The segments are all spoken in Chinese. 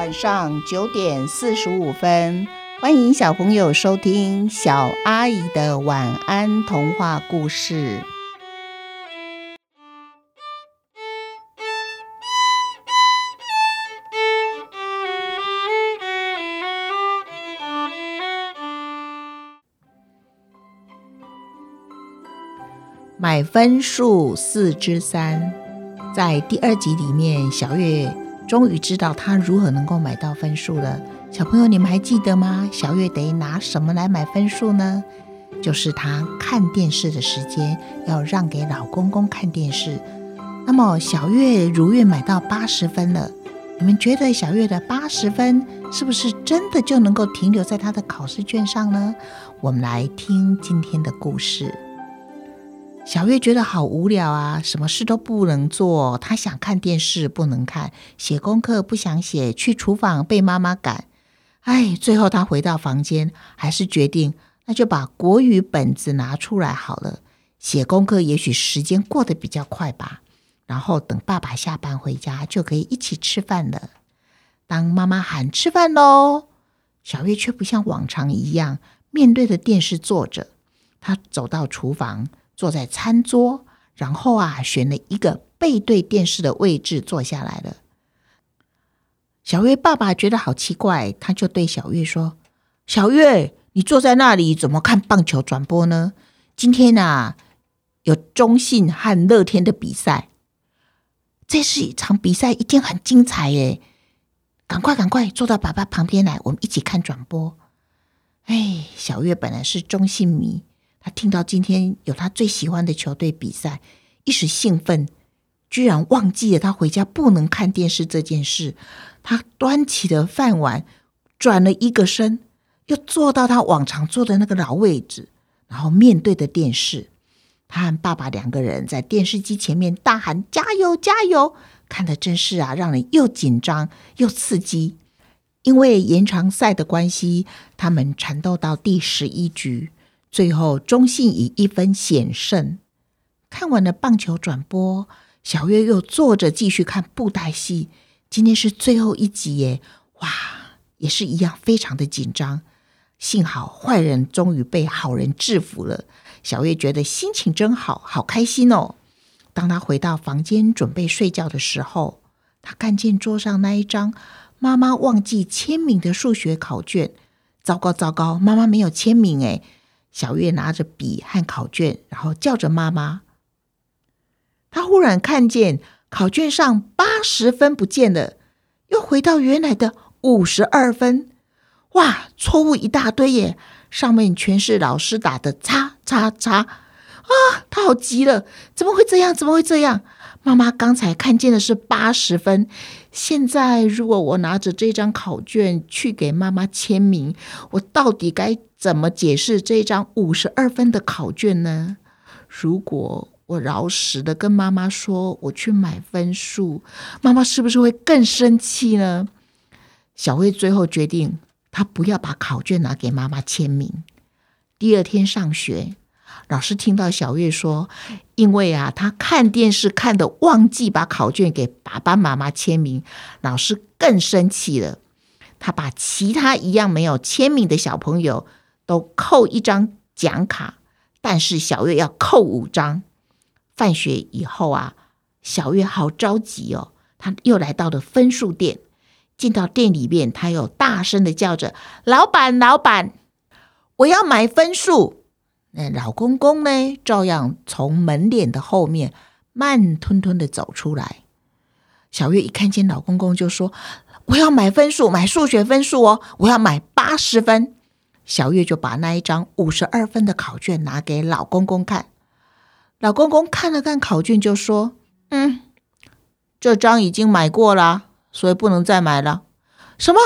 晚上九点四十五分，欢迎小朋友收听小阿姨的晚安童话故事。买分数四之三，在第二集里面，小月终于知道他如何能够买到分数了。小朋友，你们还记得吗？小月得拿什么来买分数呢？就是她看电视的时间要让给老公公看电视。那么小月如愿买到八十分了，你们觉得小月的八十分是不是真的就能够停留在她的考试卷上呢？我们来听今天的故事。小月觉得好无聊啊，什么事都不能做。她想看电视，不能看；写功课不想写，去厨房被妈妈赶。哎，最后她回到房间，还是决定那就把国语本子拿出来好了。写功课也许时间过得比较快吧。然后等爸爸下班回家，就可以一起吃饭了。当妈妈喊吃饭喽，小月却不像往常一样面对着电视坐着，她走到厨房。坐在餐桌，然后啊，选了一个背对电视的位置坐下来了。小月爸爸觉得好奇怪，他就对小月说：“小月，你坐在那里怎么看棒球转播呢？今天啊，有中信和乐天的比赛，这是一场比赛，一定很精彩耶！赶快赶快坐到爸爸旁边来，我们一起看转播。”哎，小月本来是中信迷。听到今天有他最喜欢的球队比赛，一时兴奋，居然忘记了他回家不能看电视这件事。他端起了饭碗，转了一个身，又坐到他往常坐的那个老位置，然后面对着电视。他和爸爸两个人在电视机前面大喊：“加油，加油！”看的真是啊，让人又紧张又刺激。因为延长赛的关系，他们缠斗到第十一局。最后，中信以一分险胜。看完了棒球转播，小月又坐着继续看布袋戏。今天是最后一集耶！哇，也是一样，非常的紧张。幸好坏人终于被好人制服了。小月觉得心情真好，好开心哦。当他回到房间准备睡觉的时候，他看见桌上那一张妈妈忘记签名的数学考卷。糟糕，糟糕，妈妈没有签名哎！小月拿着笔和考卷，然后叫着妈妈。他忽然看见考卷上八十分不见了，又回到原来的五十二分。哇，错误一大堆耶！上面全是老师打的叉叉叉啊！他好急了，怎么会这样？怎么会这样？妈妈刚才看见的是八十分，现在如果我拿着这张考卷去给妈妈签名，我到底该？怎么解释这张五十二分的考卷呢？如果我饶实的跟妈妈说我去买分数，妈妈是不是会更生气呢？小慧最后决定，她不要把考卷拿给妈妈签名。第二天上学，老师听到小月说，因为啊，她看电视看的忘记把考卷给爸爸妈妈签名，老师更生气了。他把其他一样没有签名的小朋友。都扣一张奖卡，但是小月要扣五张。放学以后啊，小月好着急哦，他又来到了分数店。进到店里面，他又大声的叫着：“老板，老板，我要买分数。”那老公公呢，照样从门脸的后面慢吞吞的走出来。小月一看见老公公，就说：“我要买分数，买数学分数哦，我要买八十分。”小月就把那一张五十二分的考卷拿给老公公看，老公公看了看考卷，就说：“嗯，这张已经买过了，所以不能再买了。”什么？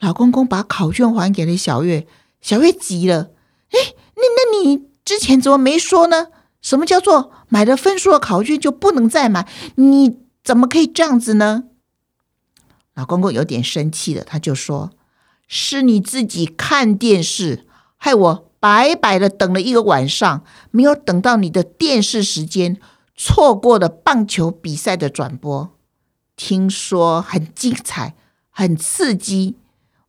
老公公把考卷还给了小月，小月急了：“哎，那那你之前怎么没说呢？什么叫做买了分数的考卷就不能再买？你怎么可以这样子呢？”老公公有点生气了，他就说。是你自己看电视，害我白白的等了一个晚上，没有等到你的电视时间，错过了棒球比赛的转播。听说很精彩，很刺激。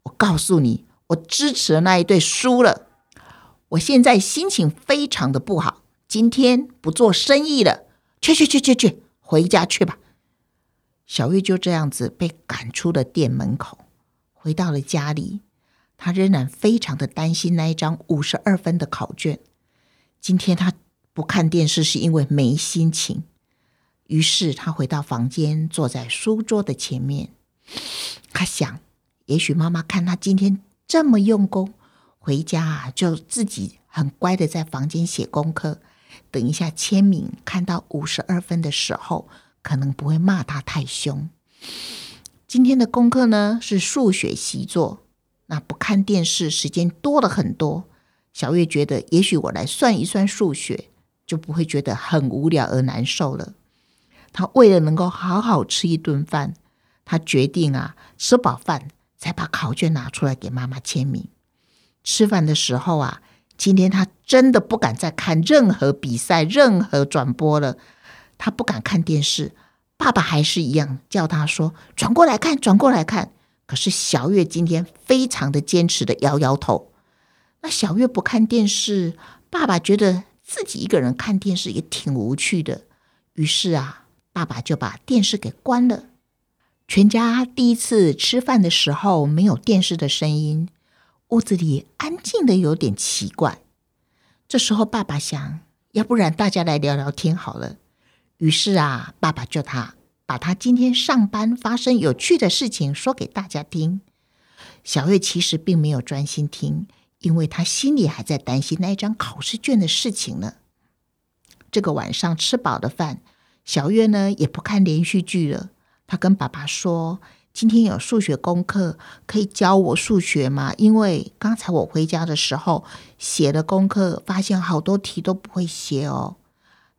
我告诉你，我支持的那一队输了。我现在心情非常的不好，今天不做生意了。去去去去去，回家去吧。小玉就这样子被赶出了店门口，回到了家里。他仍然非常的担心那一张五十二分的考卷。今天他不看电视是因为没心情。于是他回到房间，坐在书桌的前面。他想，也许妈妈看他今天这么用功，回家啊就自己很乖的在房间写功课。等一下签名，看到五十二分的时候，可能不会骂他太凶。今天的功课呢是数学习作。那不看电视时间多了很多，小月觉得也许我来算一算数学，就不会觉得很无聊而难受了。他为了能够好好吃一顿饭，他决定啊吃饱饭才把考卷拿出来给妈妈签名。吃饭的时候啊，今天他真的不敢再看任何比赛、任何转播了。他不敢看电视，爸爸还是一样叫他说：“转过来看，转过来看。”可是小月今天非常的坚持的摇摇头。那小月不看电视，爸爸觉得自己一个人看电视也挺无趣的。于是啊，爸爸就把电视给关了。全家第一次吃饭的时候没有电视的声音，屋子里安静的有点奇怪。这时候爸爸想，要不然大家来聊聊天好了。于是啊，爸爸叫他。把他今天上班发生有趣的事情说给大家听。小月其实并没有专心听，因为他心里还在担心那一张考试卷的事情呢。这个晚上吃饱的饭，小月呢也不看连续剧了。他跟爸爸说：“今天有数学功课，可以教我数学吗？因为刚才我回家的时候写了功课，发现好多题都不会写哦。”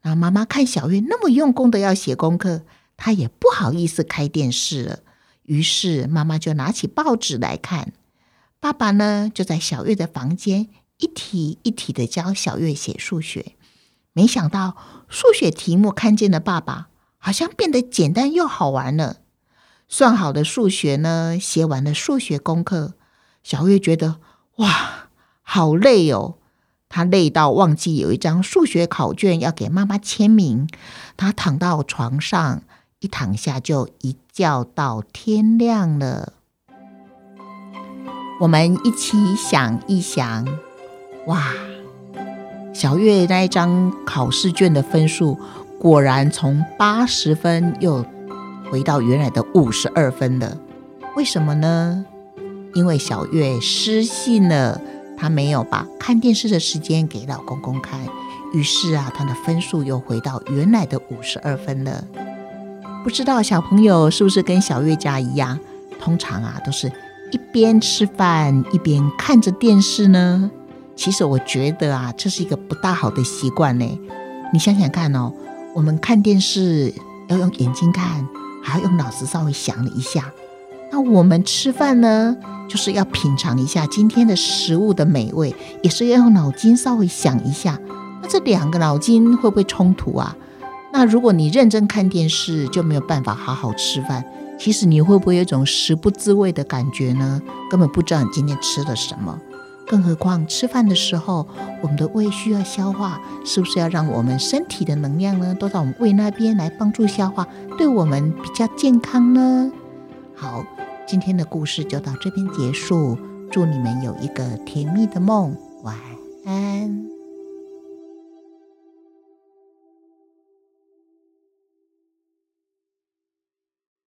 那妈妈看小月那么用功的要写功课。她也不好意思开电视了，于是妈妈就拿起报纸来看。爸爸呢，就在小月的房间一题一题的教小月写数学。没想到数学题目看见了爸爸，好像变得简单又好玩了。算好的数学呢，写完了数学功课，小月觉得哇，好累哦。他累到忘记有一张数学考卷要给妈妈签名。他躺到床上。一躺下就一觉到天亮了。我们一起想一想，哇，小月那一张考试卷的分数果然从八十分又回到原来的五十二分了。为什么呢？因为小月失信了，她没有把看电视的时间给老公公看，于是啊，她的分数又回到原来的五十二分了。不知道小朋友是不是跟小月家一样，通常啊都是一边吃饭一边看着电视呢？其实我觉得啊，这是一个不大好的习惯呢。你想想看哦，我们看电视要用眼睛看，还要用脑子稍微想了一下。那我们吃饭呢，就是要品尝一下今天的食物的美味，也是要用脑筋稍微想一下。那这两个脑筋会不会冲突啊？那如果你认真看电视，就没有办法好好吃饭。其实你会不会有一种食不知味的感觉呢？根本不知道你今天吃了什么。更何况吃饭的时候，我们的胃需要消化，是不是要让我们身体的能量呢，都到我们胃那边来帮助消化，对我们比较健康呢？好，今天的故事就到这边结束。祝你们有一个甜蜜的梦，晚安。